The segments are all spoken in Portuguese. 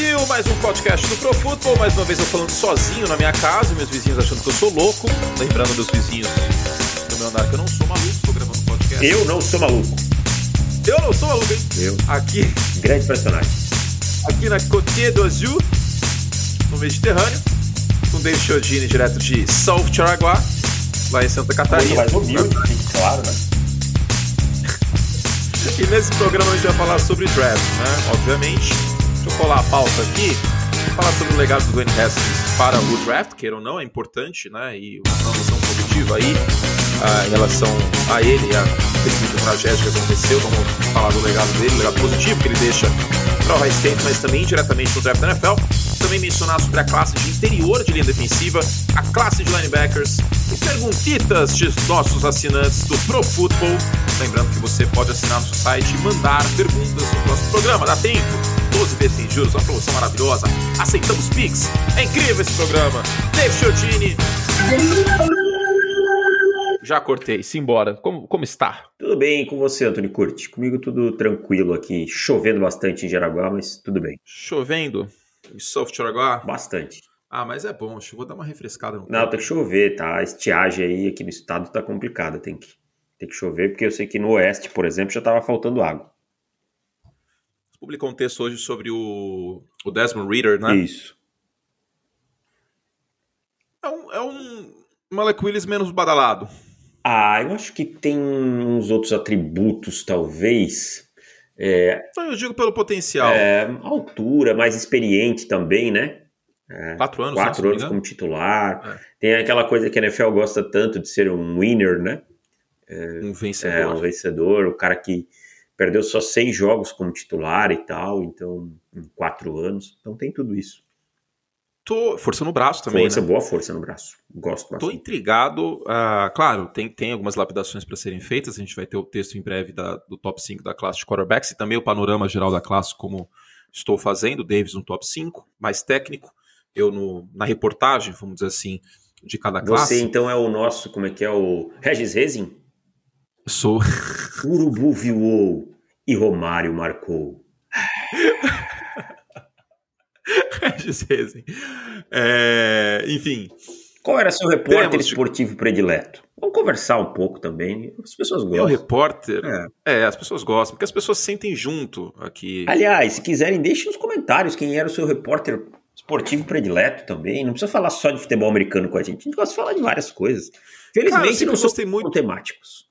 Brasil, mais um podcast do Pro Football. Mais uma vez eu falando sozinho na minha casa, meus vizinhos achando que eu sou louco. Lembrando meus vizinhos do meu andar que eu não sou maluco, estou gravando um podcast. Eu não sou maluco. Eu não sou maluco, hein? Eu. Aqui, Grande personagem. aqui na Côte d'Azur, no Mediterrâneo, com David Chiodini, direto de South Charaguá, lá em Santa Catarina. mais humilde, fique claro, né? E nesse programa a gente vai falar sobre draft, né? Obviamente. Deixa eu colar a pauta aqui. Falar sobre o legado do Dwayne Haskins para o draft, queira ou não, é importante, né? E uma noção positiva aí ah, em relação a ele e a muita tragédia que aconteceu. Vamos falar do legado dele, legado positivo que ele deixa para o High State, mas também diretamente no draft da NFL. Também mencionar sobre a classe de interior de linha defensiva, a classe de linebackers e perguntitas de nossos assinantes do Pro Football. Lembrando que você pode assinar no seu site e mandar perguntas no próximo programa. Dá tempo? 12 vezes sem juros, uma promoção maravilhosa. Aceitamos Pix. É incrível esse programa. Dave Chiodini. Já cortei, simbora. Como, como está? Tudo bem com você, Antônio Curti? Comigo tudo tranquilo aqui. Chovendo bastante em Jaraguá, mas tudo bem. Chovendo em Charaguá? Bastante. Ah, mas é bom, vou dar uma refrescada no Não, tem que chover, tá? A estiagem aí aqui no estado tá complicada. Tem que, tem que chover, porque eu sei que no oeste, por exemplo, já tava faltando água. Publicou um texto hoje sobre o, o Desmond Reader, né? Isso. É um, é um Malek Willis menos badalado. Ah, eu acho que tem uns outros atributos, talvez. É, Eu digo pelo potencial. é, altura, mais experiente também, né? É, Quatro anos, quatro anos como titular. É. Tem aquela coisa que a NFL gosta tanto de ser um winner, né? Um É, vencedor. um vencedor, o cara que perdeu só seis jogos como titular e tal, então, em quatro anos. Então tem tudo isso. Tô forçando o braço também, força, né? boa força no braço. Gosto Tô bastante. intrigado. ah, claro, tem, tem algumas lapidações para serem feitas. A gente vai ter o texto em breve da- do top 5 da classe de quarterbacks e também o panorama geral da classe, como estou fazendo. Davis no top 5, mais técnico. Eu no, na reportagem, vamos dizer assim, de cada classe. Você então é o nosso, como é que é o Regis Rezin? Sou. Urubu voou e Romário marcou. Regis é, enfim, Qual era seu repórter Temos- esportivo predileto? Vamos conversar um pouco também. As pessoas meu gostam. repórter. É. É, as pessoas gostam, porque as pessoas sentem junto aqui. Aliás, se quiserem, deixem nos comentários quem era o seu repórter esportivo predileto também. Não precisa falar só de futebol americano com a gente. A gente gosta de falar de várias coisas. Cara, Felizmente sempre não somos gostei muito- temáticos.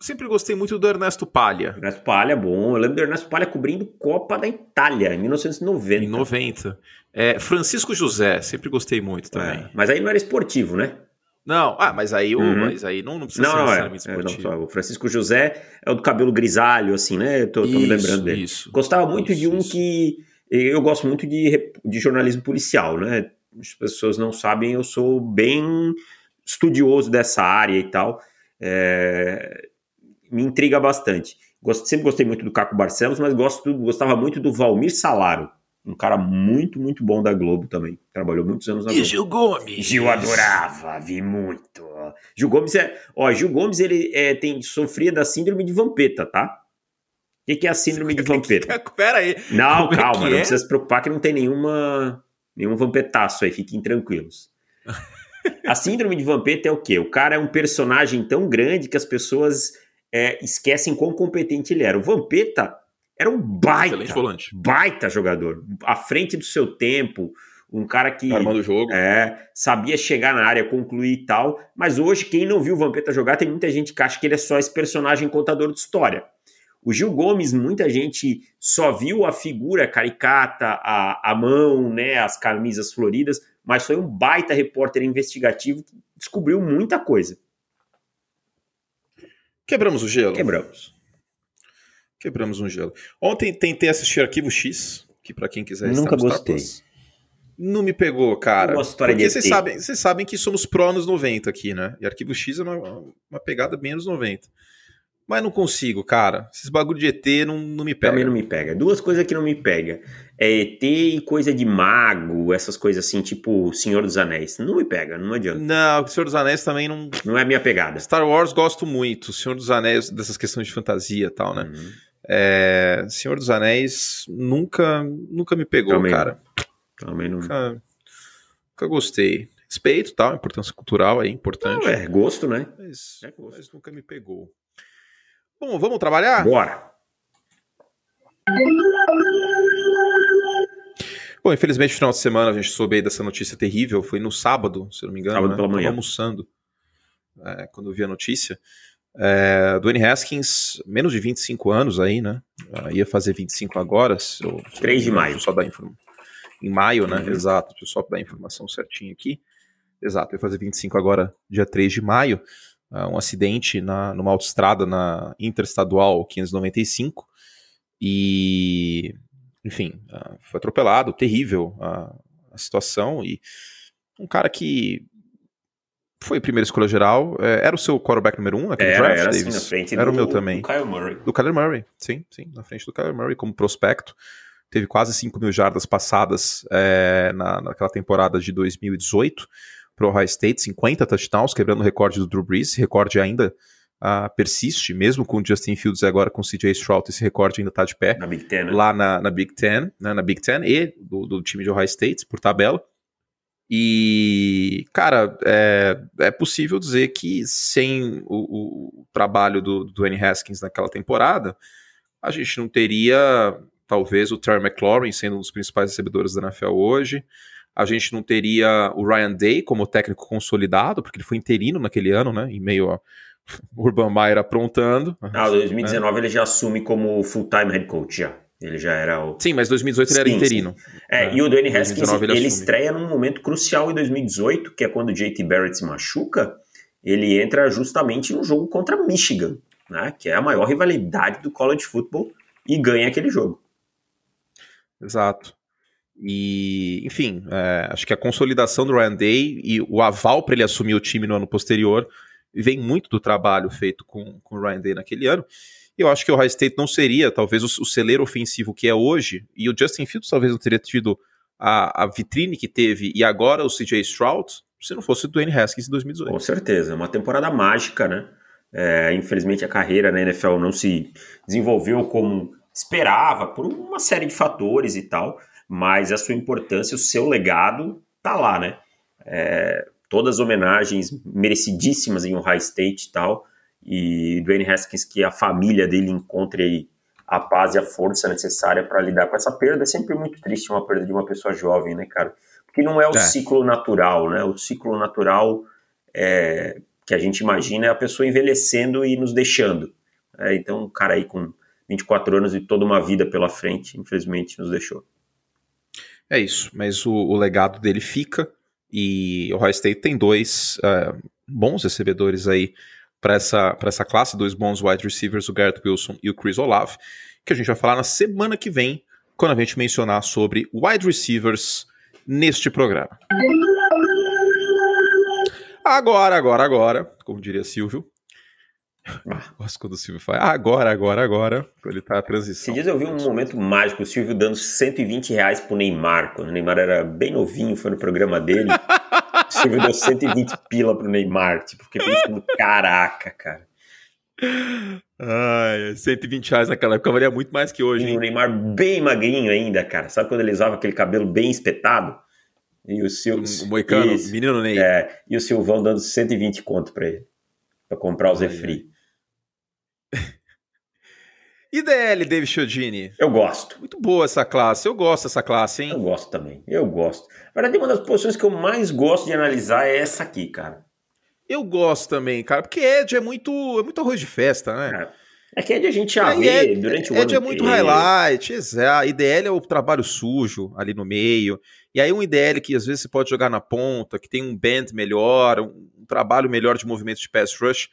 Sempre gostei muito do Ernesto Palha. Ernesto Palha, bom. Eu lembro do Ernesto Palha cobrindo Copa da Itália, em 1990. Em 90. É, Francisco José, sempre gostei muito também. É, mas aí não era esportivo, né? Não, ah, mas aí, Uhum. mas aí não, não precisa Não, ser não é. necessariamente É, não, esportivo. só o Francisco José é o do cabelo grisalho, assim, né? Eu tô, tô me lembrando dele. Isso. Gostava muito Isso, de um que. Eu gosto muito de, de jornalismo policial, né? As pessoas não sabem, eu sou bem estudioso dessa área e tal. É, me intriga bastante. Gosto, sempre gostei muito do Caco Barcelos, mas gosto, gostava muito do Valmir Salaro. Um cara muito, muito bom da Globo também. Trabalhou muitos anos na E Globo. Gil Gomes? Gil adorava, vi muito. Gil Gomes é. Ó, Gil Gomes ele é, tem, sofria da síndrome de Vampeta, tá? O que, que é a síndrome de Vampeta? Pera aí. Não, Como é calma, que não é? precisa se preocupar que não tem nenhuma, nenhum vampetaço aí, fiquem tranquilos. A síndrome de Vampeta é o quê? O cara é um personagem tão grande que as pessoas é, esquecem quão competente ele era. O Vampeta era um baita, Excelente volante. baita jogador, à frente do seu tempo, um cara que Armando o jogo. é, sabia chegar na área, concluir e tal. Mas hoje, quem não viu o Vampeta jogar, tem muita gente que acha que ele é só esse personagem contador de história. O Gil Gomes, muita gente só viu a figura caricata, a, a mão, né, as camisas floridas, mas foi um baita repórter investigativo que descobriu muita coisa. Quebramos o gelo. Quebramos. Quebramos um gelo. Ontem tentei assistir Arquivo X, que pra quem quiser Nunca gostei. Não me pegou, cara. Porque vocês sabem, vocês sabem que somos pró anos 90 aqui, né? E Arquivo X é uma, uma pegada bem anos 90. Mas não consigo, cara. Esses bagulho de ET não, não me pega. Também não me pega. Duas coisas que não me pega. É ET e coisa de mago, essas coisas assim, tipo Senhor dos Anéis. Não me pega, não adianta. Não, Senhor dos Anéis também não. Não é minha pegada. Star Wars gosto muito. Senhor dos Anéis, dessas questões de fantasia e tal, né? Uhum. É, Senhor dos Anéis nunca, nunca me pegou, Também cara. Também não. Nunca, nunca gostei. Respeito, tal, importância cultural é importante. Não, é gosto, né? Mas, É gosto. mas nunca me pegou. Bom, vamos trabalhar? Bora. Bom, infelizmente, no final de semana a gente soube aí dessa notícia terrível. Foi no sábado, se não me engano. Sábado né? pela Tava manhã. almoçando é, quando eu vi a notícia. É, Dwayne Haskins, menos de 25 anos aí, né? Ah, ia fazer 25 agora. Se eu, se eu 3 de maio. Só dar informa... Em maio, né? Uhum. Exato. Deixa eu só dar a informação certinha aqui. Exato, ia fazer 25 agora, dia 3 de maio. Ah, um acidente na, numa autoestrada na Interestadual 595. E, enfim, ah, foi atropelado, terrível a, a situação. E um cara que foi primeira escolha geral, é, era o seu quarterback número um naquele Era, draft, era assim, Davis? na frente Era do, o meu também. do Kyle Murray. Do Kyler Murray, sim, sim, na frente do Kyler Murray como prospecto. Teve quase 5 mil jardas passadas é, na, naquela temporada de 2018 para o Ohio State, 50 touchdowns, quebrando o recorde do Drew Brees. Recorde ainda ah, persiste, mesmo com o Justin Fields e agora com o CJ Stroud, esse recorde ainda está de pé Na Big Ten, né? lá na, na Big Ten, né, na Big Ten e do, do time de Ohio State, por tabela. E, cara, é, é possível dizer que sem o, o trabalho do, do Dwayne Haskins naquela temporada, a gente não teria, talvez, o Terry McLaurin sendo um dos principais recebedores da NFL hoje. A gente não teria o Ryan Day como técnico consolidado, porque ele foi interino naquele ano, né? Em meio a Urban Meyer aprontando. Ah, 2019 ele já assume como full-time head coach, já. Ele já era o... Sim, mas 2018 ele era Sim, interino. É, É, e o Dwayne Haskins, 2019 ele, ele estreia num momento crucial em 2018, que é quando o JT Barrett se machuca, ele entra justamente no jogo contra Michigan, né, que é a maior rivalidade do college football, e ganha aquele jogo. Exato. E, enfim, é, acho que a consolidação do Ryan Day e o aval para ele assumir o time no ano posterior vem muito do trabalho feito com, com o Ryan Day naquele ano. Eu acho que o Ohio State não seria, talvez, o, o celeiro ofensivo que é hoje, e o Justin Fields talvez não teria tido a, a vitrine que teve, e agora o CJ Stroud, se não fosse o Dwayne Haskins em 2018. Com certeza, é uma temporada mágica, né? É, infelizmente a carreira na NFL não se desenvolveu como esperava, por uma série de fatores e tal, mas a sua importância, o seu legado tá lá, né? É, todas as homenagens merecidíssimas em Ohio State e tal, e Dwayne Haskins que a família dele encontre aí a paz e a força necessária para lidar com essa perda. É sempre muito triste uma perda de uma pessoa jovem, né, cara? Porque não é o É. ciclo natural, né? O ciclo natural é, que a gente imagina é a pessoa envelhecendo e nos deixando. É, então, um cara aí com 24 anos e toda uma vida pela frente, infelizmente, nos deixou. É isso, mas o, o legado dele fica e o Ohio State tem dois é, bons recebedores aí para essa, essa classe, dois bons wide receivers, o Garrett Wilson e o Chris Olave, que a gente vai falar na semana que vem, quando a gente mencionar sobre wide receivers neste programa. Agora, agora, agora, como diria Silvio. Gosto quando o Silvio fala agora, agora, agora, quando ele tá a Esses transição. dias eu vi um momento mágico, o Silvio dando 120 reais pro Neymar, quando o Neymar era bem novinho, foi no programa dele. o Silvio deu 120 pila pro Neymar, tipo, fiquei pensando, caraca, cara. Ai, 120 reais naquela época valia muito mais que hoje, E o hein? Neymar bem magrinho ainda, cara. Sabe quando ele usava aquele cabelo bem espetado? E o Silvio. O Moicano, Isso. menino Ney. É, e o Silvão dando 120 conto pra ele. Pra comprar o Zé Free. IDL, David Chiodini. Eu gosto. Muito boa essa classe. Eu gosto dessa classe, Eu hein? gosto também. Eu gosto. Na verdade, uma das posições que eu mais gosto de analisar é essa aqui, cara. Eu gosto também, cara, porque Ed é muito, é muito arroz de festa, né? É que é de a gente já Aí ver Ed- durante o Ed ano é muito inteiro. highlight, exato. IDL é o trabalho sujo ali no meio. E aí um IDL que às vezes você pode jogar na ponta, que tem um band melhor, um, um trabalho melhor de movimento de pass rush,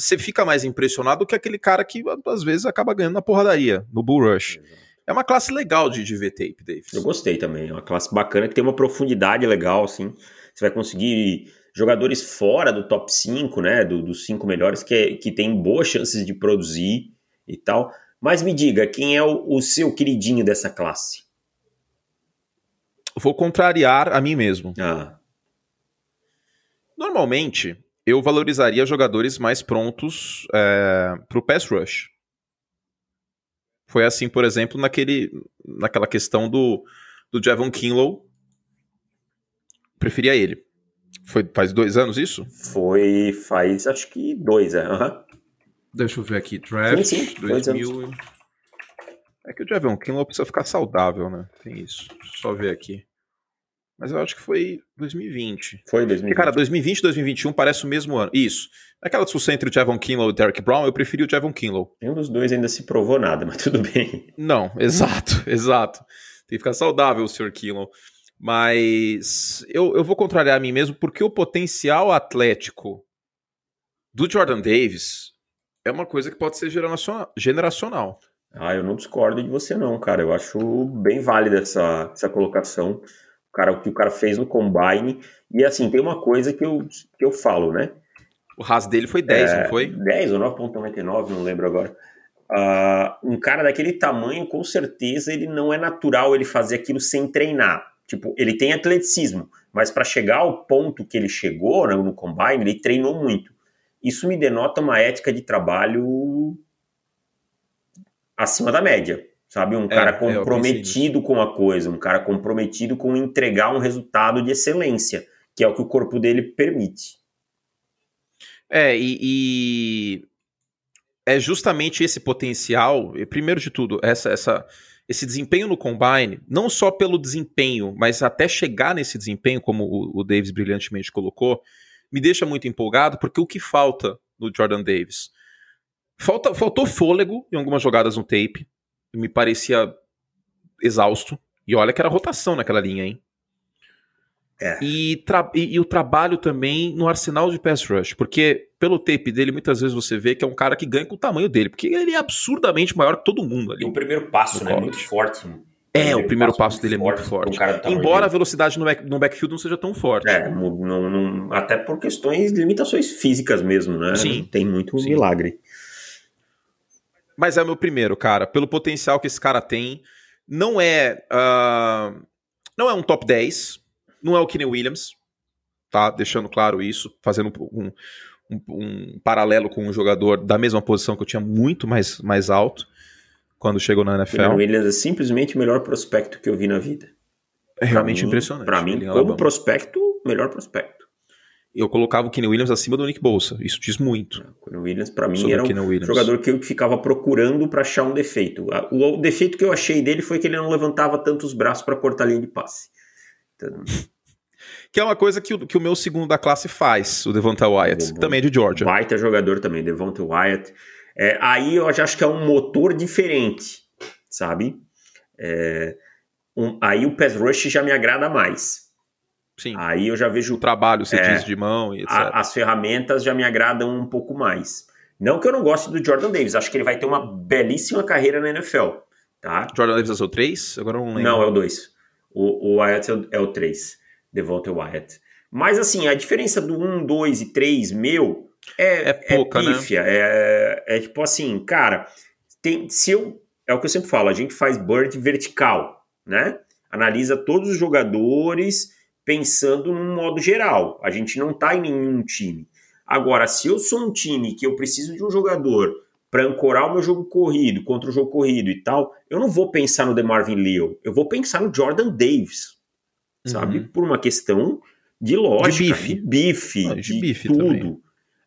você fica mais impressionado do que aquele cara que às vezes acaba ganhando na porradaria, no bull rush. É uma classe legal de, de ver tape, Davis. Eu gostei também. É uma classe bacana que tem uma profundidade legal, assim. Você vai conseguir jogadores fora do top 5, né? do- dos cinco melhores, que, que tem boas chances de produzir e tal. Mas me diga, quem é o, o seu queridinho dessa classe? Vou contrariar a mim mesmo. Ah, Normalmente, eu valorizaria jogadores mais prontos é, para o pass rush. Foi assim, por exemplo, naquele, naquela questão do, do Javon Kinlow. Preferia ele. Foi faz dois anos isso? Foi faz acho que dois, é. Uhum. Deixa eu ver aqui. Draft sim, sim, 2000. É que o Javon Kinlow precisa ficar saudável, né? Tem isso. Deixa eu só ver aqui. Mas eu acho que foi 2020. Foi 2020. Porque, cara, 2020 e 2021 parece o mesmo ano. Isso. Naquela discussão entre o Javon Kinlow e o Derek Brown, eu preferi o Javon Kinlow. Nenhum dos dois ainda se provou nada, mas tudo bem. Não, exato, exato. Tem que ficar saudável o Sr. Kinlow. Mas eu, eu vou contrariar a mim mesmo porque o potencial atlético do Jordan Davis é uma coisa que pode ser generacional. Ah, eu não discordo de você não, cara. Eu acho bem válida essa, essa colocação o cara, o que o cara fez no combine. E assim, tem uma coisa que eu, que eu falo, né? O RAS dele foi 10, é, não foi? 10 ou 9.99, não lembro agora. Uh, um cara daquele tamanho, com certeza, ele não é natural ele fazer aquilo sem treinar. Tipo, ele tem atleticismo, mas para chegar ao ponto que ele chegou né, no combine, ele treinou muito. Isso me denota uma ética de trabalho acima da média sabe? Um é, cara é, comprometido com a coisa, um cara comprometido com entregar um resultado de excelência, que é o que o corpo dele permite. É, e, e é justamente esse potencial, primeiro de tudo, essa, essa, esse desempenho no combine, não só pelo desempenho, mas até chegar nesse desempenho, como o, o Davis brilhantemente colocou, me deixa muito empolgado, porque o que falta no Jordan Davis? Falta, faltou fôlego em algumas jogadas no tape me parecia exausto. E olha que era rotação naquela linha, hein? É. E, e, e, o trabalho também no arsenal de pass rush, porque pelo tape dele, muitas vezes você vê que é um cara que ganha com o tamanho dele, porque ele é absurdamente maior que todo mundo ali. O primeiro passo, né? Muito forte. É, o primeiro passo, passo dele é muito forte. Embora a velocidade no, back, no backfield não seja tão forte. É, não, não, até por questões de limitações físicas mesmo, né? Sim. Tem muito Sim. milagre. Mas é o meu primeiro, cara. Pelo potencial que esse cara tem. Não é. Uh, não é um top 10. Não é o Kenny Williams. Tá? Deixando claro isso. Fazendo um, um, um, paralelo com um jogador da mesma posição que eu tinha muito mais, mais alto quando chegou na NFL. Kenny Williams é simplesmente o melhor prospecto que eu vi na vida. É realmente mim, impressionante. Para mim, como prospecto, melhor prospecto eu colocava o Kenny Williams acima do Nick Bolsa. Isso diz muito. O Kenny Williams, para mim, era um jogador que eu ficava procurando para achar um defeito. O, defeito que eu achei dele foi que ele não levantava tantos braços para cortar a linha de passe. Então... que é uma coisa que o, que o meu segundo da classe faz, o Devonta Wyatt, que também é de Georgia. Baita jogador também, Devonta Wyatt. É, aí eu já acho que é um motor diferente, sabe? É, um, aí o pass rush já me agrada mais. Sim. Aí eu já vejo. O trabalho, você é, diz, de mão e etc. A, as ferramentas já me agradam um pouco mais. Não que eu não goste do Jordan Davis, acho que ele vai ter uma belíssima carreira na NFL. Tá? Jordan Davis é o 3? Agora não lembro. Não, é o 2. O, o Wyatt é o 3. Devonta Wyatt. Mas assim, a diferença do 1, 2 e 3 meu é, é pouca, é pífia. Né? É, é tipo assim, cara, tem, se eu. É o que eu sempre falo, a gente faz bird vertical, né? Analisa todos os jogadores pensando num modo geral. A gente não está em nenhum time. Agora, se eu sou um time que eu preciso de um jogador para ancorar o meu jogo corrido contra o jogo corrido e tal, eu não vou pensar no DeMarvin Leo, eu vou pensar no Jordan Davis, uhum. sabe? Por uma questão de lógica, de bife, de, bife, ah, de, bife tudo. Também.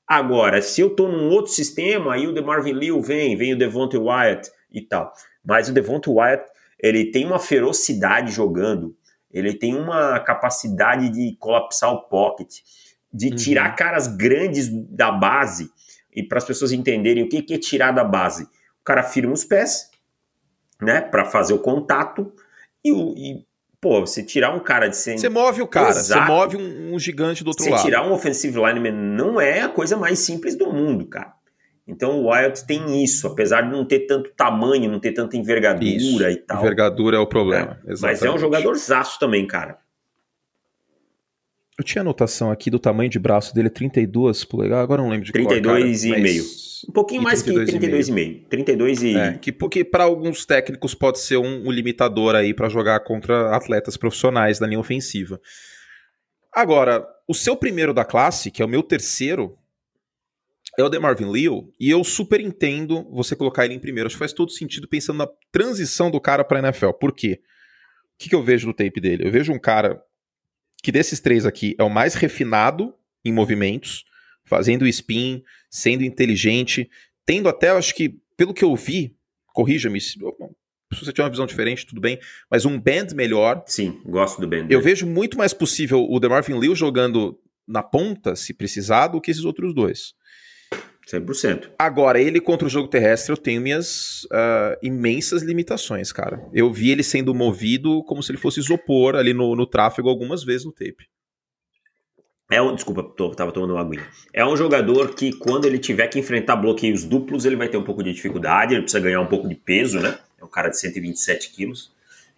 Agora, se eu tô num outro sistema, aí o DeMarvin Leo vem, vem o Devonta Wyatt e tal. Mas o Devonta Wyatt, ele tem uma ferocidade jogando ele tem uma capacidade de colapsar o pocket, de uhum. tirar caras grandes da base, e para as pessoas entenderem o que, que é tirar da base. O cara firma os pés, né, para fazer o contato, e, e, pô, você tirar um cara de 100... Você move o cara, Exato. você move um, um, gigante do outro você lado. Você tirar um offensive lineman não é a coisa mais simples do mundo, cara. Então o Wyatt tem isso, apesar de não ter tanto tamanho, não ter tanta envergadura isso. e tal. Envergadura é o problema. É. Mas é um jogador zaço também, cara. Eu tinha anotação aqui do tamanho de braço dele, 32 polegadas, agora não lembro de 32 qual, e meio. Um pouquinho e mais que 32,5. 32 e é, que porque para alguns técnicos pode ser um, um limitador aí para jogar contra atletas profissionais da linha ofensiva. Agora, o seu primeiro da classe, que é o meu terceiro, é o DeMarvin Leal, e eu super entendo você colocar ele em primeiro. Acho que faz todo sentido pensando na transição do cara para NFL. Por quê? O que, que eu vejo no tape dele? Eu vejo um cara que desses três aqui é o mais refinado em movimentos, fazendo spin, sendo inteligente, tendo até, acho que, pelo que eu vi, corrija-me, se você tiver uma visão diferente, tudo bem, mas um band melhor. Sim, gosto do band. Eu vejo muito mais possível o DeMarvin Leal jogando na ponta, se precisar, do que esses outros dois. 100%. Agora, ele contra o jogo terrestre, eu tenho minhas uh, imensas limitações, cara. Eu vi ele sendo movido como se ele fosse isopor ali no, no tráfego algumas vezes no tape. É um, desculpa, tô, tava tomando uma aguinha. É um jogador que, quando ele tiver que enfrentar bloqueios duplos, ele vai ter um pouco de dificuldade, ele precisa ganhar um pouco de peso, né? É um cara de 127 quilos.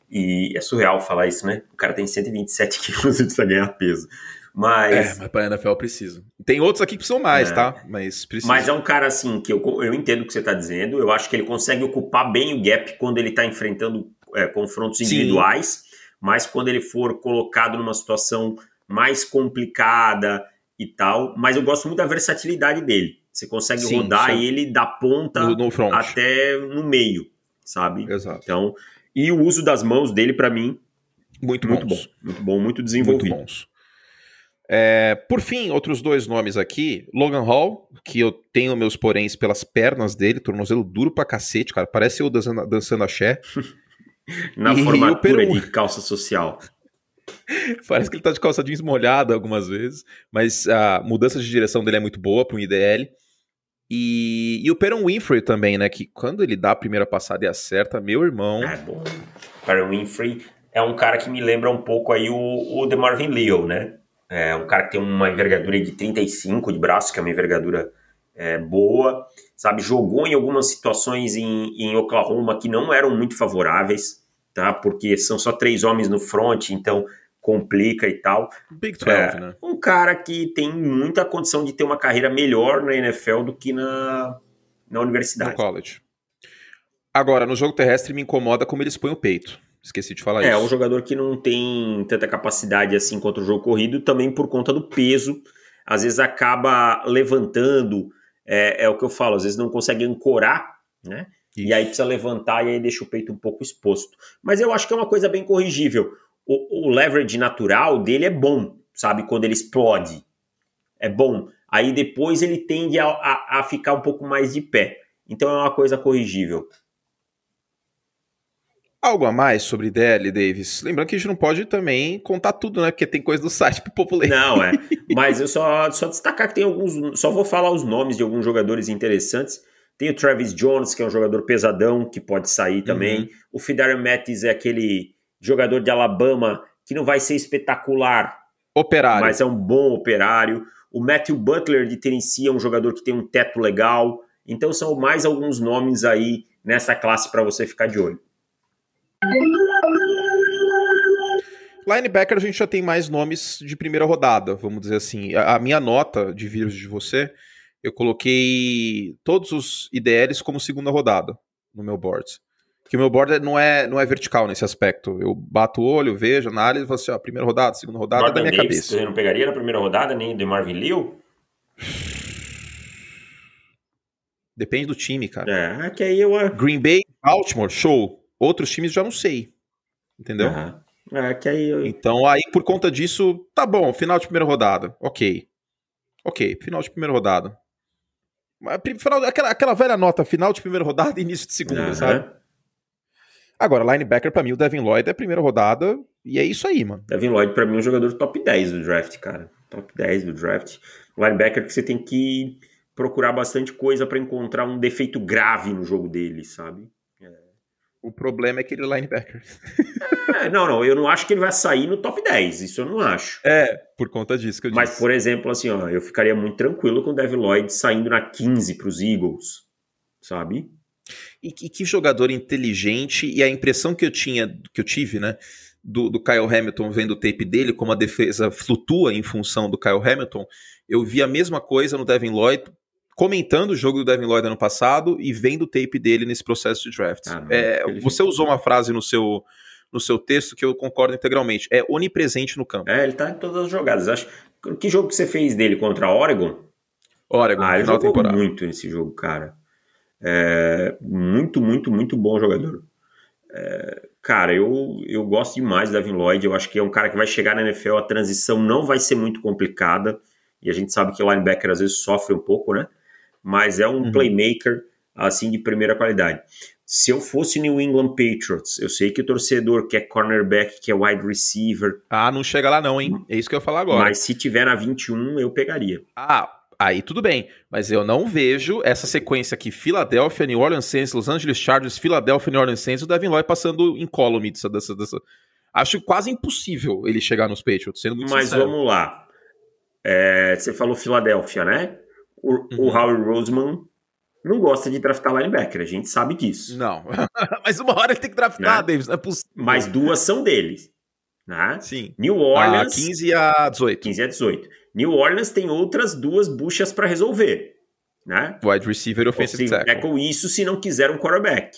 E é surreal falar isso, né? O cara tem 127 quilos e precisa ganhar peso. Mas. É, mas pra NFL precisa. Tem outros aqui que precisam mais, é. tá? Mas. Mas é um cara assim que eu, eu entendo o que você tá dizendo. Eu acho que ele consegue ocupar bem o gap quando ele tá enfrentando é, confrontos individuais. Sim. Mas quando ele for colocado numa situação mais complicada e tal. Mas eu gosto muito da versatilidade dele. Você consegue sim, rodar sim. ele da ponta no, no até no meio, sabe? Exato. Então, e o uso das mãos dele, para mim, muito, muito bom. Muito bom, muito desenvolvido. Muito bons. É, por fim, outros dois nomes aqui. Logan Hall, que eu tenho meus poréns pelas pernas dele, tornozelo duro pra cacete, cara. Parece eu dançando, dançando axé. Na e formatura de calça social. Parece que ele tá de calça jeans molhada algumas vezes, mas a mudança de direção dele é muito boa para um IDL. E, e o Peron Winfrey também, né? Que quando ele dá a primeira passada e acerta, meu irmão. É bom. Peron Winfrey é um cara que me lembra um pouco aí o, o Marvin Leo, né? É um cara que tem uma envergadura de 35 de braço, que é uma envergadura é, boa, sabe? Jogou em algumas situações em, em Oklahoma que não eram muito favoráveis, tá? Porque são só três homens no front, então complica e tal. Big 12, é, né? Um cara que tem muita condição de ter uma carreira melhor na NFL do que na, na universidade. No college. Agora, no jogo terrestre me incomoda como eles põem o peito. Esqueci de falar é, isso. É, um jogador que não tem tanta capacidade assim contra o jogo corrido, também por conta do peso. Às vezes acaba levantando, é, é o que eu falo, às vezes não consegue ancorar, né? Isso. E aí precisa levantar e aí deixa o peito um pouco exposto. Mas eu acho que é uma coisa bem corrigível. O, o leverage natural dele é bom, sabe? Quando ele explode. É bom. Aí depois ele tende a, a, a ficar um pouco mais de pé. Então é uma coisa corrigível. Algo a mais sobre DL, Davis? Lembrando que a gente não pode também contar tudo, né? Porque tem coisa do site pro povo ler. Não, é. Mas eu só, só destacar que tem alguns. Só vou falar os nomes de alguns jogadores interessantes. Tem o Travis Jones, que é um jogador pesadão, que pode sair também. Uhum. O Fidarian Mattis é aquele jogador de Alabama que não vai ser espetacular. Operário. Mas é um bom operário. O Matthew Butler de Tennessee é um jogador que tem um teto legal. Então são mais alguns nomes aí nessa classe para você ficar de olho. Linebacker a gente já tem mais nomes de primeira rodada, vamos dizer assim. A, a minha nota de vírus de você, eu coloquei todos os IDLs como segunda rodada no meu board. Que o meu board não é, não é vertical nesse aspecto. Eu bato o olho, vejo, análise e falo assim, ó, primeira rodada, segunda rodada, Jordan da minha Davis, cabeça. Você não pegaria na primeira rodada nem de Marvin Liu? Depende do time, cara. É, que aí eu... Green Bay, Baltimore, show. Outros times já não sei. Entendeu? Uhum. É, que aí eu... Então, aí, por conta disso, tá bom, final de primeira rodada. Ok. Ok, final de primeira rodada. Final, aquela, aquela velha nota, final de primeira rodada e início de segunda, uhum. sabe? Agora, linebacker, pra mim, o Devin Lloyd é a primeira rodada e é isso aí, mano. Devin Lloyd, pra mim, é um jogador top 10 do draft, cara. Top 10 do draft. Linebacker que você tem que procurar bastante coisa para encontrar um defeito grave no jogo dele, sabe? O problema é que ele é linebacker. É, não, não, eu não acho que ele vai sair no top 10, isso eu não acho. É, por conta disso que eu Mas, por exemplo, assim, ó, eu ficaria muito tranquilo com o Devin Lloyd saindo na 15 para os Eagles, sabe? E, e, que jogador inteligente, e a impressão que eu tinha, que eu tive, né, do, do Kyle Hamilton vendo o tape dele, como a defesa flutua em função do Kyle Hamilton, eu vi a mesma coisa no Devin Lloyd, comentando o jogo do Devin Lloyd ano passado e vendo o tape dele nesse processo de draft. Ah, é, você usou uma frase no seu, no seu texto que eu concordo integralmente. É onipresente no campo. É, ele tá em todas as jogadas. Acho que jogo que você fez dele contra Oregon? Oregon, ah, final da temporada. muito nesse jogo, cara. É, muito, muito, muito bom jogador. É, cara, eu, eu gosto demais da Devin Lloyd. Eu acho que é um cara que vai chegar na NFL. A transição não vai ser muito complicada. E a gente sabe que o linebacker às vezes sofre um pouco, né? Mas é um uhum. playmaker assim de primeira qualidade. Se eu fosse New England Patriots, eu sei que o torcedor quer cornerback, que é wide receiver. Ah, não chega lá não, hein? É isso que eu ia falar agora. Mas se tiver na 21, eu pegaria. Ah, aí tudo bem. Mas eu não vejo essa sequência aqui: Philadelphia, New Orleans Saints, Los Angeles Chargers, Philadelphia, New Orleans Saints, o Devin Lloyd passando em column dessa, dessa, dessa. Acho quase impossível ele chegar nos Patriots, sendo muito Mas sincero. vamos lá. É, você falou Philadelphia, né? O, uhum. o Howie Roseman não gosta de draftar linebacker, a gente sabe disso. Não, mas uma hora ele tem que draftar, né? Davis, não é possível. Mas duas são deles. Né? Sim. New Orleans. A 15 a 18. 15 a 18. New Orleans tem outras duas buchas para resolver. Né? Wide receiver offensive tackle. tackle. Isso se não quiser um quarterback.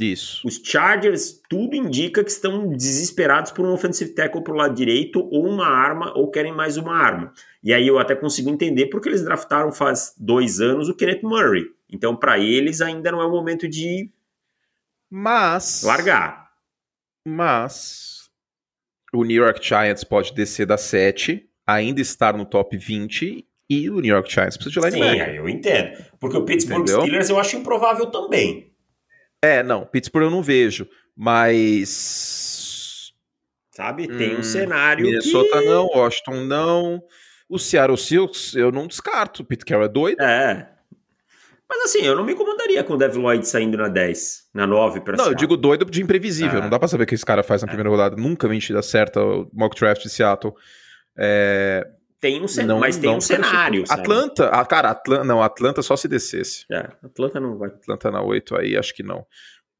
Isso. Os Chargers, tudo indica que estão desesperados por um offensive tackle pro lado direito, ou uma arma, ou querem mais uma arma. E aí eu até consigo entender porque eles draftaram faz dois anos o Kenneth Murray. Então, para eles, ainda não é o momento de. Mas. Largar. Mas. O New York Giants pode descer da 7, ainda estar no top 20 e o New York Giants precisa de linebacker. Sim, eu entendo. Porque o Pittsburgh Entendeu? Steelers eu acho improvável também. É, não, Pittsburgh eu não vejo, mas. Sabe, tem hum, um cenário. Minnesota que... não, Washington não. O Seattle Seahawks eu não descarto. O Pete Carroll é doido. É. Mas assim, eu não me incomodaria com o Devin Lloyd saindo na 10, na 9 pra Não, Seattle. eu digo doido de imprevisível. É. Não dá pra saber o que esse cara faz na é. primeira rodada. Nunca mentira certa o mock draft de Seattle. É... Tem um cenário, mas tem um cenário. Atlanta, ah, cara, Atlanta, não, Atlanta só se descesse. É, Atlanta não vai. Atlanta na 8 aí, acho que não.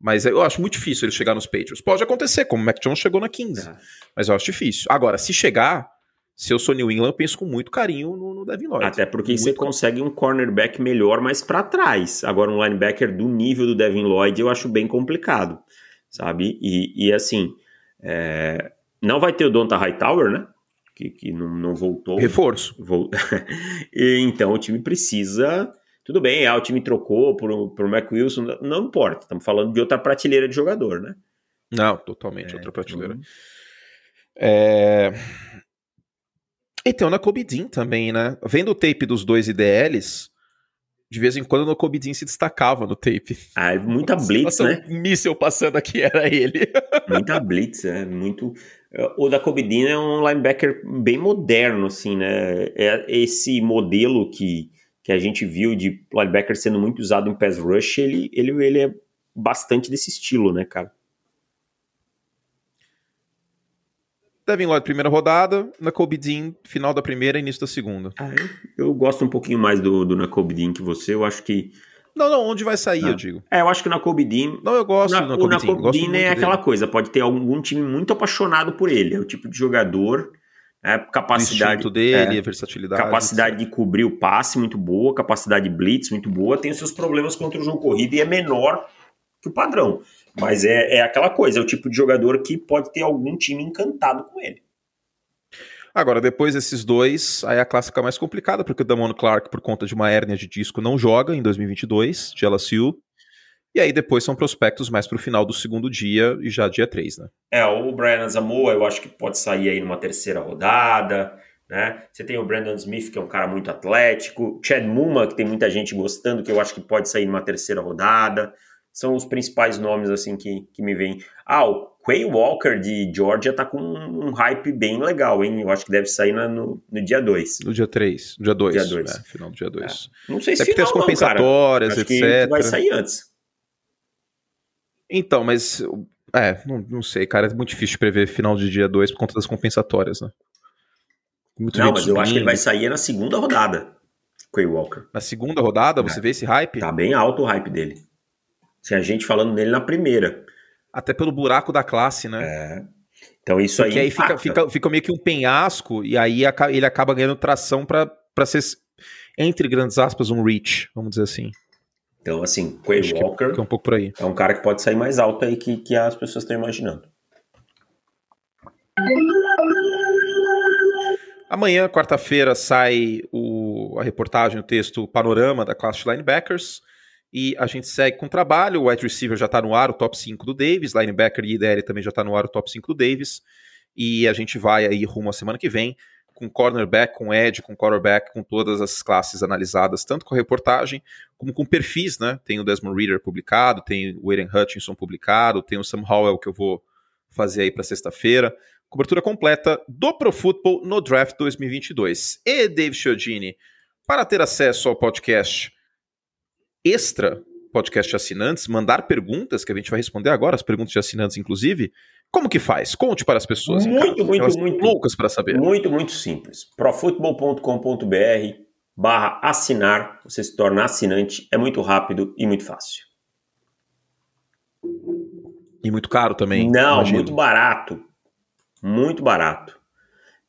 Mas eu acho muito difícil ele chegar nos Patriots. Pode acontecer, como o Mac Jones chegou na 15. É. Mas eu acho difícil. Agora, se chegar, se eu sou New England, eu penso com muito carinho no, no Devin Lloyd. Até porque muito você consegue um cornerback melhor, mas para trás. Agora, um linebacker do nível do Devin Lloyd eu acho bem complicado, sabe? E, e assim, é... não vai ter o Donta Hightower, né? Que, que não, não voltou. Reforço. Vol... e, então o time precisa. Tudo bem, ah, o time trocou por, por Mac Wilson, não importa. Estamos falando de outra prateleira de jogador, né? Não, totalmente é, outra prateleira. Então... É... E tem o Nakobidin também, né? Vendo o tape dos dois IDLs, de vez em quando o Nakobidin se destacava no tape. Ah, muita blitz, né? Um míssel passando aqui era ele. muita blitz, é muito... O da Cobidin é um linebacker bem moderno, assim, né? É esse modelo que, que a gente viu de linebacker sendo muito usado em pass rush, ele, ele, ele é bastante desse estilo, né, cara? Devin Lloyd, primeira rodada, Nakobe Dean, final da primeira e início da segunda. Ah, eu, eu, gosto um pouquinho mais do, do Nakobe Dean que você, eu acho que... Não, não, onde vai sair, ah. eu digo. É, eu acho que o Nakobe Dean... Não, eu gosto na, do Nakobe Dean. O Nakobe Dean é aquela coisa, pode ter algum time muito apaixonado por ele, é o tipo de jogador... É, capacidade o dele, é, versatilidade. Capacidade de cobrir o passe muito boa, capacidade de blitz muito boa, tem os seus problemas contra o jogo corrido e é menor que o padrão. Mas é, é aquela coisa, é o tipo de jogador que pode ter algum time encantado com ele. Agora, depois desses dois, aí a classe fica mais complicada, porque o Damon Clark, por conta de uma hérnia de disco, não joga em 2022, de LSU. E aí depois são prospectos mais pro final do segundo dia e já dia 3, né? É, o Brian Asamoah eu acho que pode sair aí numa terceira rodada, né? Você tem o Brandon Smith, que é um cara muito atlético, Chad Muma, que tem muita gente gostando, que eu acho que pode sair numa terceira rodada. São os principais nomes, assim, que, que me vêm. Ah, o Quay Walker de Georgia tá com um hype bem legal, hein? Eu acho que deve sair no, no dia 2. No dia 3, no dia 2. Dia 2. É, final do dia 2. É. Não sei se Deve ter as compensatórias, não, etc. vai sair antes. Então, mas. É, não, não sei, cara. É muito difícil prever final de dia 2 por conta das compensatórias, né? Muito não, mas eu acho que ele vai sair na segunda rodada. Quay Walker. Na segunda rodada, você é. vê esse hype? Tá bem alto o hype dele. Tem a gente falando nele na primeira. Até pelo buraco da classe, né? É. Então isso Porque aí. aí fica, fica, fica, meio que um penhasco e aí ele acaba ganhando tração para ser, entre grandes aspas, um reach, vamos dizer assim. Então, assim, Quay Walker que é um pouco por aí. é um cara que pode sair mais alto aí que, que as pessoas estão imaginando. Amanhã, quarta-feira, sai o, a reportagem, o texto, panorama da classe de linebackers. E a gente segue com o trabalho. O wide receiver já está no ar, o top 5 do Davis. Linebacker e IDL também já está no ar, o top 5 do Davis. E a gente vai aí rumo à semana que vem com cornerback, com edge, com quarterback, com todas as classes analisadas, tanto com a reportagem como com perfis, né? Tem o Desmond Reader publicado, tem o Aiden Hutchinson publicado, tem o Sam Howell que eu vou fazer aí para sexta-feira. Cobertura completa do Pro Football no Draft 2022. E Dave Chiodini, para ter acesso ao podcast extra, podcast assinantes, mandar perguntas, que a gente vai responder agora, as perguntas de assinantes, inclusive, como que faz? Conte para as pessoas. Muito, muito, Elas muito. Loucas para saber. Muito, muito simples. profutbol.com.br barra assinar. Você se torna assinante. É muito rápido e muito fácil. E muito caro também. Não, imagino. muito barato. Muito barato.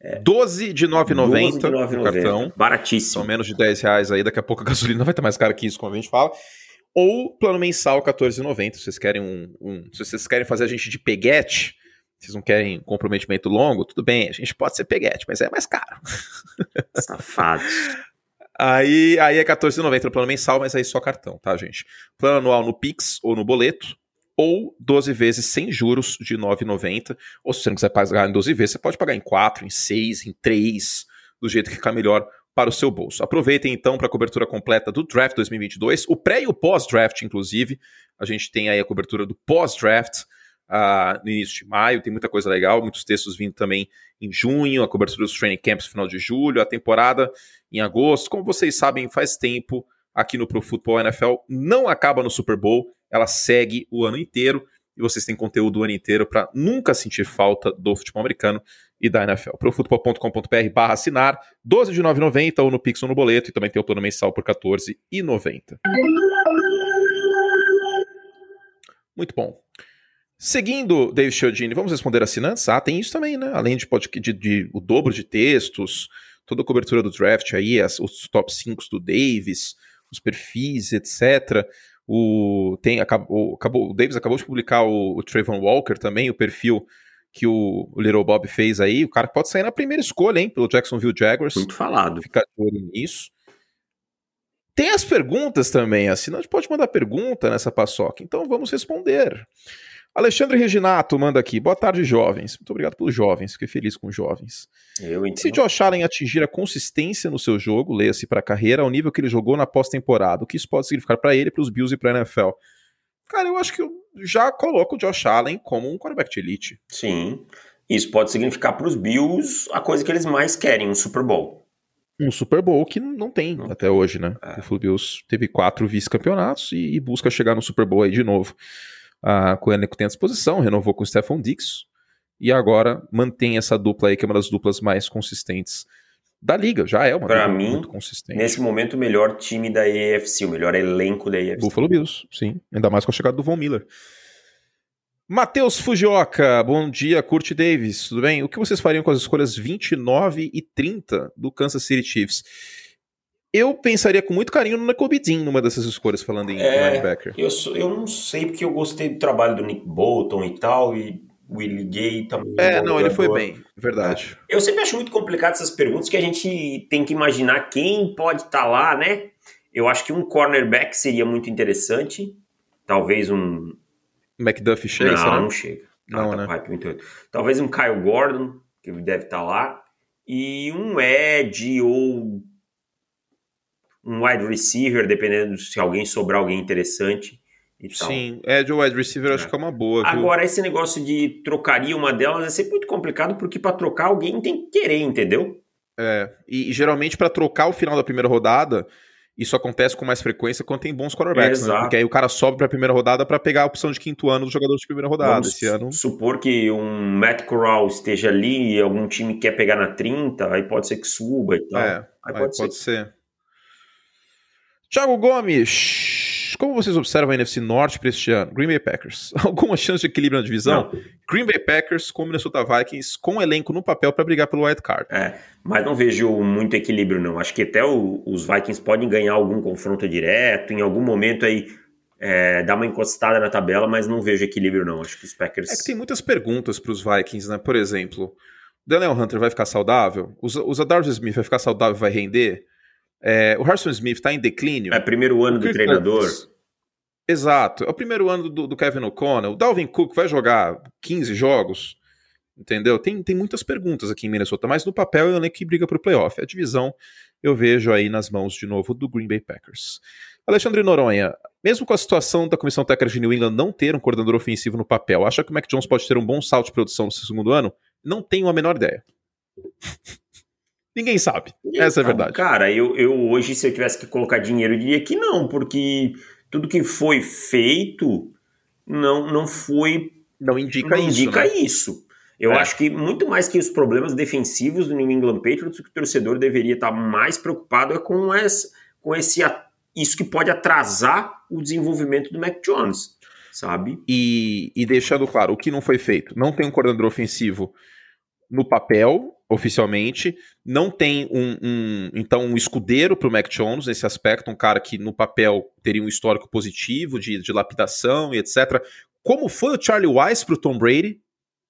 É. 12 de 9,90 no cartão. Baratíssimo. São menos de 10 reais aí. Daqui a pouco a gasolina vai estar mais cara que isso, como a gente fala ou plano mensal 14,90. Se vocês querem um, um, se vocês querem fazer a gente de peguete, vocês não querem um comprometimento longo, tudo bem, a gente pode ser peguete, mas é mais caro. Safado. aí, aí é 14,90 no plano mensal, mas aí só cartão, tá, gente? Plano anual no Pix ou no boleto, ou 12 vezes sem juros de 9,90. Ou se você não quiser pagar em 12 vezes, você pode pagar em 4, em 6, em 3, do jeito que ficar melhor para o seu bolso. Aproveitem então para a cobertura completa do Draft 2022, o pré e o pós-draft, inclusive. A gente tem aí a cobertura do pós-draft uh, no início de maio, tem muita coisa legal, muitos textos vindo também em junho, a cobertura dos training camps no final de julho, a temporada em agosto. Como vocês sabem, faz tempo aqui no Pro Football NFL não acaba no Super Bowl, ela segue o ano inteiro e vocês têm conteúdo o ano inteiro para nunca sentir falta do futebol americano e da NFL. Profutbol.com.br barra assinar, 12 de 9,90 ou no Pix ou no boleto, e também tem o plano mensal por 14,90. Muito bom. Seguindo, David Chiodini, vamos responder assinantes? Ah, tem isso também, né? Além de, de, de o dobro de textos, toda a cobertura do draft aí, as, os top 5 do Davis, os perfis, etc. O, tem, acabou, acabou, o Davis acabou de publicar o, o Trayvon Walker também, o perfil que o, o Little Bob fez aí, o cara pode sair na primeira escolha, hein, pelo Jacksonville Jaguars. Muito falado. Fica de olho nisso. Tem as perguntas também, assim, a gente pode mandar pergunta nessa paçoca, então vamos responder. Alexandre Reginato manda aqui. Boa tarde, jovens. Muito obrigado pelos jovens, fiquei feliz com os jovens. Eu então. Se Josh Allen atingir a consistência no seu jogo, leia-se para a carreira, ao nível que ele jogou na pós-temporada, o que isso pode significar para ele, para os Bills e para a NFL? Cara, eu acho que eu já coloco o Josh Allen como um quarterback de elite. Sim. Isso pode significar para os Bills a coisa que eles mais querem, um Super Bowl. Um Super Bowl que não tem não. até hoje, né? É. O Bills teve quatro vice-campeonatos e, e, busca chegar no Super Bowl aí de novo. Com o elenco tem à disposição, renovou com o Stephon Dix e agora mantém essa dupla aí, que é uma das duplas mais consistentes da liga, já é uma pra mim, muito consistente. Nesse momento, o melhor time da EFC, o melhor elenco da EFC. Buffalo Bills, sim. Ainda mais com a chegada do Von Miller. Matheus Fujioka, bom dia, Kurt Davis, tudo bem? O que vocês fariam com as escolhas 29 e 30 do Kansas City Chiefs? Eu pensaria com muito carinho no Nicobidin numa dessas escolhas, falando em é, linebacker. Eu, eu não sei, porque eu gostei do trabalho do Nick Bolton e tal, e Willie Gay também. É, não, ele foi bem, verdade. É. Eu sempre acho muito complicado essas perguntas que a gente tem que imaginar quem pode estar tá lá, né? Eu acho que um cornerback seria muito interessante. Talvez um. McDuffie chega? Não, será? não chega. Não, tá né? Talvez um Kyle Gordon, que deve estar tá lá. E um Ed ou um wide receiver, dependendo se alguém sobrar alguém interessante. Sim, Edge ou wide receiver é. acho que é uma boa. Viu? Agora, esse negócio de trocaria uma delas é sempre muito complicado, porque para trocar alguém tem que querer, entendeu? É, e, e geralmente para trocar o final da primeira rodada, isso acontece com mais frequência quando tem bons quarterbacks, é, né? Porque aí o cara sobe para a primeira rodada para pegar a opção de quinto ano dos jogadores de primeira rodada. Vamos Esse ano. Supor que um Matt Corral esteja ali e algum time quer pegar na 30, aí pode ser que suba e tal. É, aí, aí pode, pode ser. ser. Thiago Gomes. Como vocês observam a NFC Norte para este ano? Green Bay Packers. Alguma chance de equilíbrio na divisão? Não. Green Bay Packers com Minnesota Vikings com elenco no papel para brigar pelo wild card. É, mas não vejo muito equilíbrio não. Acho que até o, os Vikings podem ganhar algum confronto direto, em algum momento aí é, dar uma encostada na tabela, mas não vejo equilíbrio não. Acho que os Packers... É que tem muitas perguntas para os Vikings, né? Por exemplo, Daniel Hunter vai ficar saudável? O Zadarius Smith vai ficar saudável e vai render? É, o Harrison Smith está em declínio. É primeiro ano do treinador. Exato. É o primeiro ano do, do Kevin O'Connell. O Dalvin Cook vai jogar 15 jogos. Entendeu? Tem, tem muitas perguntas aqui em Minnesota, mas no papel é o que briga para o playoff. A divisão eu vejo aí nas mãos de novo do Green Bay Packers. Alexandre Noronha, mesmo com a situação da comissão técnica de New England não ter um coordenador ofensivo no papel, acha que o Mac Jones pode ter um bom salto de produção no seu segundo ano? Não tenho a menor ideia. Ninguém sabe. Essa é a verdade. Cara, eu, eu hoje, se eu tivesse que colocar dinheiro, eu diria que não, porque tudo que foi feito não, não foi. Não indica não isso. Indica né? isso. Eu é. acho que muito mais que os problemas defensivos do New England Patriots, o que o torcedor deveria estar mais preocupado é com, esse, com esse, isso que pode atrasar o desenvolvimento do Mac Jones, sabe? E, e deixando claro, o que não foi feito. Não tem um coordenador ofensivo no papel, oficialmente. Não tem um, um então um escudeiro para o Mac Jones nesse aspecto, um cara que no papel teria um histórico positivo de, de lapidação e etc. Como foi o Charlie Weiss para o Tom Brady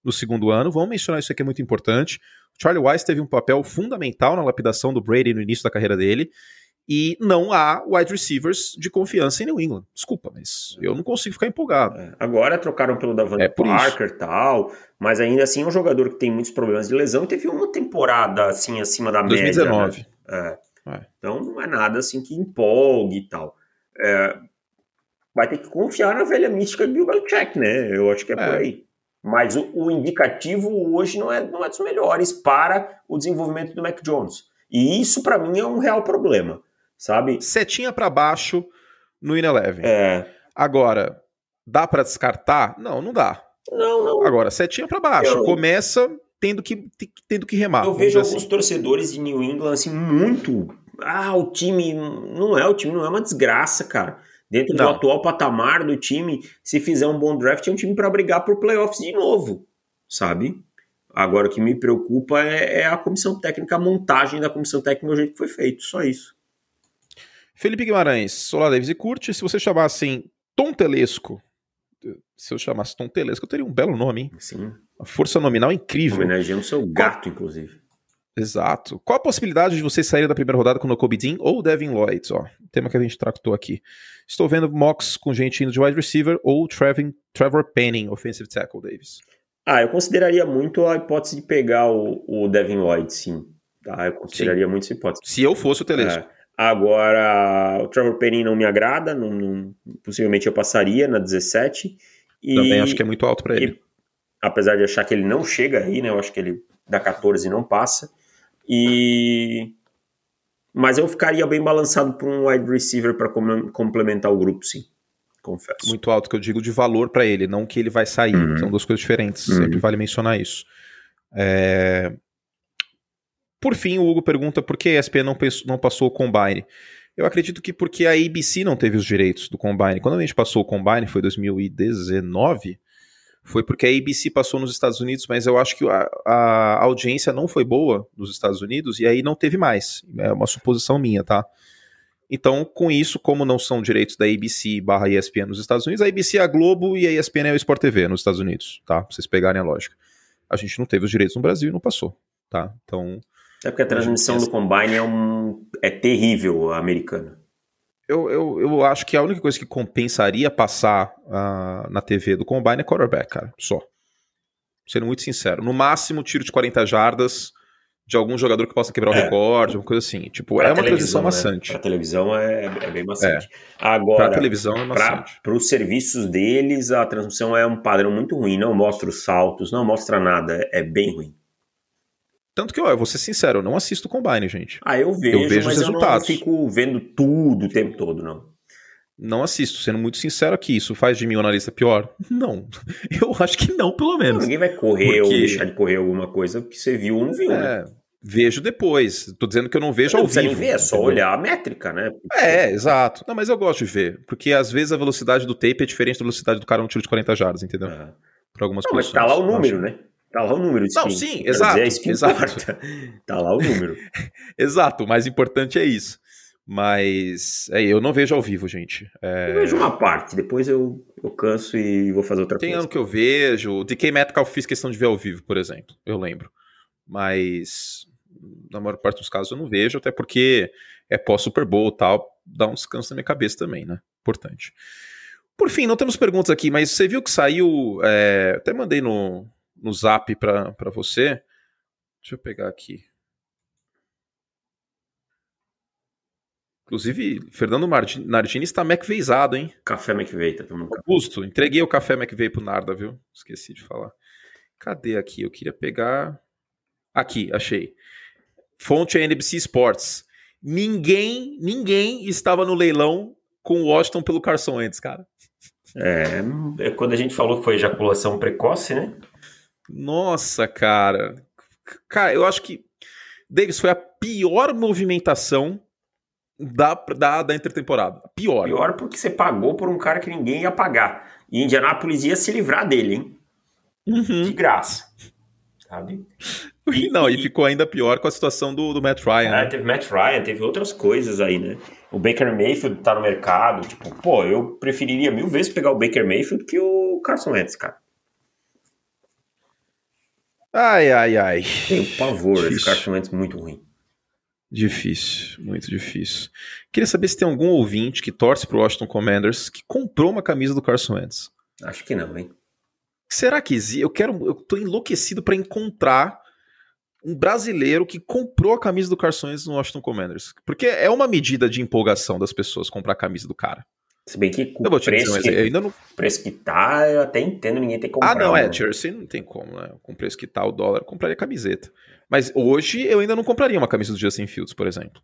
no segundo ano? Vamos mencionar isso aqui é muito importante. O Charlie Weiss teve um papel fundamental na lapidação do Brady no início da carreira dele. E não há wide receivers de confiança em New England. Desculpa, mas eu não consigo ficar empolgado. É, agora trocaram pelo Davante é Parker e tal, mas ainda assim é um jogador que tem muitos problemas de lesão e teve uma temporada assim acima da 2019. média. Né? É. É. Então não é nada assim que empolgue e tal. É, vai ter que confiar na velha mística de Bill Belichick, né? Eu acho que é, por é. aí. Mas o, o, indicativo hoje não é, não é dos melhores para o desenvolvimento do Mac Jones. E isso para mim é um real problema sabe? Setinha para baixo no Ineleven. É. Agora, dá para descartar? Não, não dá. Não, não. Agora, setinha para baixo. Eu... Começa tendo que, tendo que remar. Eu vejo alguns assim. torcedores de New England assim muito. Ah, o time não é o time, não é uma desgraça, cara. Dentro não. do atual patamar do time, se fizer um bom draft, é um time para brigar por playoffs de novo, sabe? Agora, o que me preocupa é, é, a comissão técnica, a montagem da comissão técnica, o jeito que foi feito, só isso. Felipe Guimarães, Solar Davis e Curte, se você chamasse Tom Telesco, se eu chamasse Tom Telesco, eu teria um belo nome, hein? Sim. A força nominal incrível. Homenageando seu gato, Qual... inclusive. Exato. Qual a possibilidade de você sair da primeira rodada com o Dean ou Devin Lloyd? Ó, tema que a gente tratou aqui. Estou vendo mocks com gente indo de wide receiver ou Trevin, Trevor Penning, offensive tackle, Davis. Ah, eu consideraria muito a hipótese de pegar o, o Devin Lloyd, sim. Tá? Eu consideraria sim. muito essa hipótese. Se eu fosse o Telesco. É. Agora, o Trevor Penning não me agrada, não, não, possivelmente eu passaria na 17. E, Também acho que é muito alto para ele. apesar de achar que ele não chega aí, né? Eu acho que ele da 14 não passa. E mas eu ficaria bem balançado por um wide receiver para complementar o grupo, sim. Confesso. Muito alto que eu digo de valor para ele, não que ele vai sair. Uhum. São duas coisas diferentes. Uhum. Sempre vale mencionar isso. É... Por fim, o Hugo pergunta por que a ESPN não, não passou o Combine. Eu acredito que porque a ABC não teve os direitos do Combine. Quando a gente passou o Combine, foi 2019, foi porque a ABC passou nos Estados Unidos, mas eu acho que a, a, audiência não foi boa nos Estados Unidos e aí não teve mais. É uma suposição minha, tá? Então, com isso, como não são direitos da ABC barra ESPN nos Estados Unidos, a ABC é a Globo e a ESPN é o Sport TV nos Estados Unidos, tá? Pra vocês pegarem a lógica. A gente não teve os direitos no Brasil e não passou, tá? Então, é porque a transmissão do Combine é, um, é terrível a americana. Eu, eu, eu acho que a única coisa que compensaria passar uh, na TV do Combine é quarterback, cara. Só. Sendo muito sincero. No máximo, tiro de 40 jardas de algum jogador que possa quebrar o é. recorde, uma coisa assim. Tipo, pra é uma transição né? maçante. Pra televisão é, é bem maçante. É. Agora, pra televisão é maçante. Para os serviços deles, a transmissão é um padrão muito ruim. Não mostra os saltos, não mostra nada. É bem ruim. Tanto que, ó, eu vou ser sincero, eu não assisto o Combine, gente. Ah, eu vejo, eu vejo os resultados. eu não fico vendo tudo o tempo todo, não. Não assisto, sendo muito sincero aqui. Isso faz de mim um analista pior? Não. Eu acho que não, pelo menos. Não, ninguém vai correr Porque... ou deixar de correr alguma coisa que você viu ou não viu, né? é, né? Vejo depois. Tô dizendo que eu não vejo não ao vivo. Não ver, é só entendeu? olhar a métrica, né? É, exato. Não, mas eu gosto de ver. Porque às vezes a velocidade do tape é diferente da velocidade do cara no tiro de 40 jardas, entendeu? É. Para algumas não, posições. Mas tá lá o número, né? Tá lá o número. Não, sim, exato. Dizer, é que exato. tá lá o número. exato, o mais importante é isso. Mas é, eu não vejo ao vivo, gente. É... Eu vejo uma parte, depois eu, eu canso e vou fazer outra Tem coisa. ano que eu vejo. O DK Metcalf fiz questão de ver ao vivo, por exemplo. Eu lembro. Mas na maior parte dos casos eu não vejo, até porque é pós-Super Bowl tal, dá um descanso na minha cabeça também, né? Importante. Por fim, não temos perguntas aqui, mas você viu que saiu. É, até mandei no, no zap para você. Deixa eu pegar aqui. Inclusive, Fernando Nardini está McVeizado, hein? Café McVeigh, tá tomando Augusto, entreguei o café McVeigh pro Narda, viu? Esqueci de falar. Cadê aqui? Eu queria pegar. Aqui, achei. Fonte é NBC Sports. Ninguém, ninguém estava no leilão com o Washington pelo Carson Wentz, cara. É, é, quando a gente falou que foi ejaculação precoce, né? Nossa, cara. Cara, eu acho que Davis foi a pior movimentação da, da, da intertemporada. Pior. Pior porque você pagou por um cara que ninguém ia pagar. E Indianapolis ia se livrar dele, hein? Uhum. De graça. Sabe? E, Não, e, e, ficou ainda pior com a situação do, do Matt Ryan. É, né? teve Matt Ryan, teve outras coisas aí, né? O Baker Mayfield tá no mercado. Tipo, pô, eu preferiria mil vezes pegar o Baker Mayfield que o Carson Wentz, cara. Ai, ai, ai. Um pavor, Difícil. esse Carson Wentz muito ruim. Difícil, muito difícil. Queria saber se tem algum ouvinte que torce pro Washington Commanders que comprou uma camisa do Carson Wentz. Acho que não, hein? Será que existe? Eu quero, eu tô enlouquecido para encontrar um brasileiro que comprou a camisa do Carson Wentz no Washington Commanders, porque é uma medida de empolgação das pessoas comprar a camisa do cara. Se bem que com o preço, que, ainda não... preço que tá, eu até entendo ninguém ter comprado. Ah, não, é, Jersey não tem como, né? Com o preço que tá o dólar, eu compraria camiseta. Mas hoje eu ainda não compraria uma camisa do Justin Fields, por exemplo.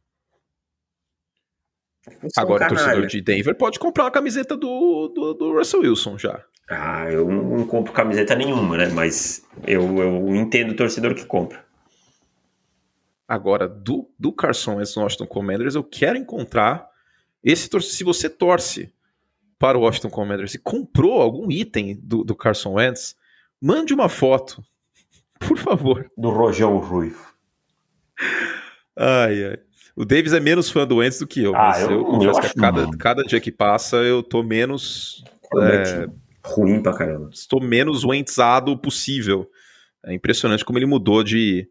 Agora, o torcedor de Denver pode comprar uma camiseta do, do, do, Russell Wilson já. Ah, eu não compro camiseta nenhuma, né? Mas eu, eu entendo o torcedor que compra. Agora, do, do Carson Wentz no Washington Commanders, eu quero encontrar esse se você torce para o Washington Commanders e comprou algum item do, do Carson Wentz, mande uma foto, por favor. Do Rojão Ruivo. Ai, ai. O Davis é menos fã do Wentz do que eu, ah, mas eu, eu confesso que cada, cada dia que passa eu tô menos. É, ruim pra caramba. Estou menos Wentzado possível. É impressionante como ele mudou de,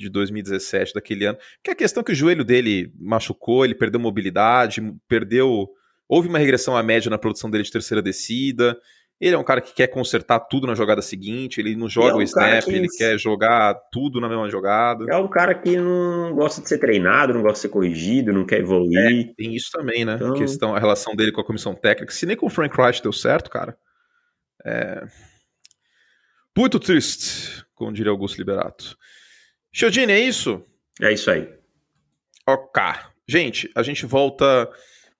de 2017, daquele ano. Que a questão é que o joelho dele machucou, ele perdeu mobilidade, perdeu. Houve uma regressão à média na produção dele de terceira descida. Ele é um cara que quer consertar tudo na jogada seguinte, ele não joga é um o snap, que... ele quer jogar tudo na mesma jogada. É um cara que não gosta de ser treinado, não gosta de ser corrigido, não quer evoluir. É, tem isso também, né? Então... A questão, a relação dele com a comissão técnica. Se nem com o Frank Reich deu certo, cara. É. Muito triste, como diria Augusto Liberato. Chiodini, é isso? É isso aí. Ok. Gente, a gente volta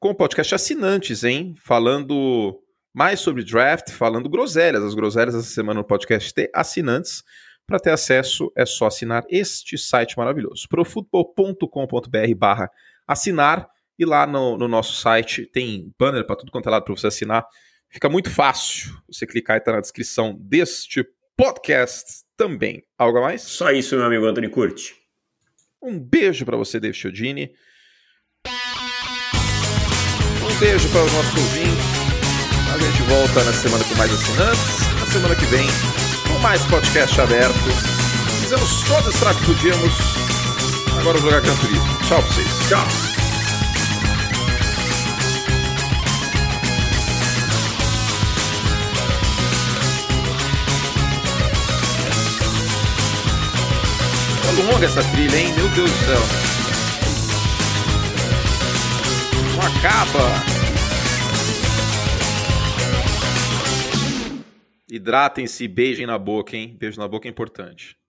com o podcast assinantes, hein? Falando mais sobre draft, falando groselhas. As groselhas essa semana no podcast tem assinantes. Para ter acesso, é só assinar este site maravilhoso. profutbol.com.br barra assinar. E lá no, no, nosso site tem banner para tudo quanto é lado para você assinar. Fica muito fácil. Você clicar e está na descrição deste podcast também. Algo a mais? Só isso, meu amigo Anthony Curti. Um beijo para você, David Chiodini. Um beijo para os nossos ouvintes. A gente volta na semana com mais assinantes. Na semana que vem, com mais podcast aberto. Fizemos todo o estrago que podíamos. Agora vou jogar Canto Tchau pra vocês. Tchau. Muito longa essa trilha, hein? Meu Deus do céu. Não acaba. Hidratem-se, beijem na boca, hein? Beijo na boca é importante.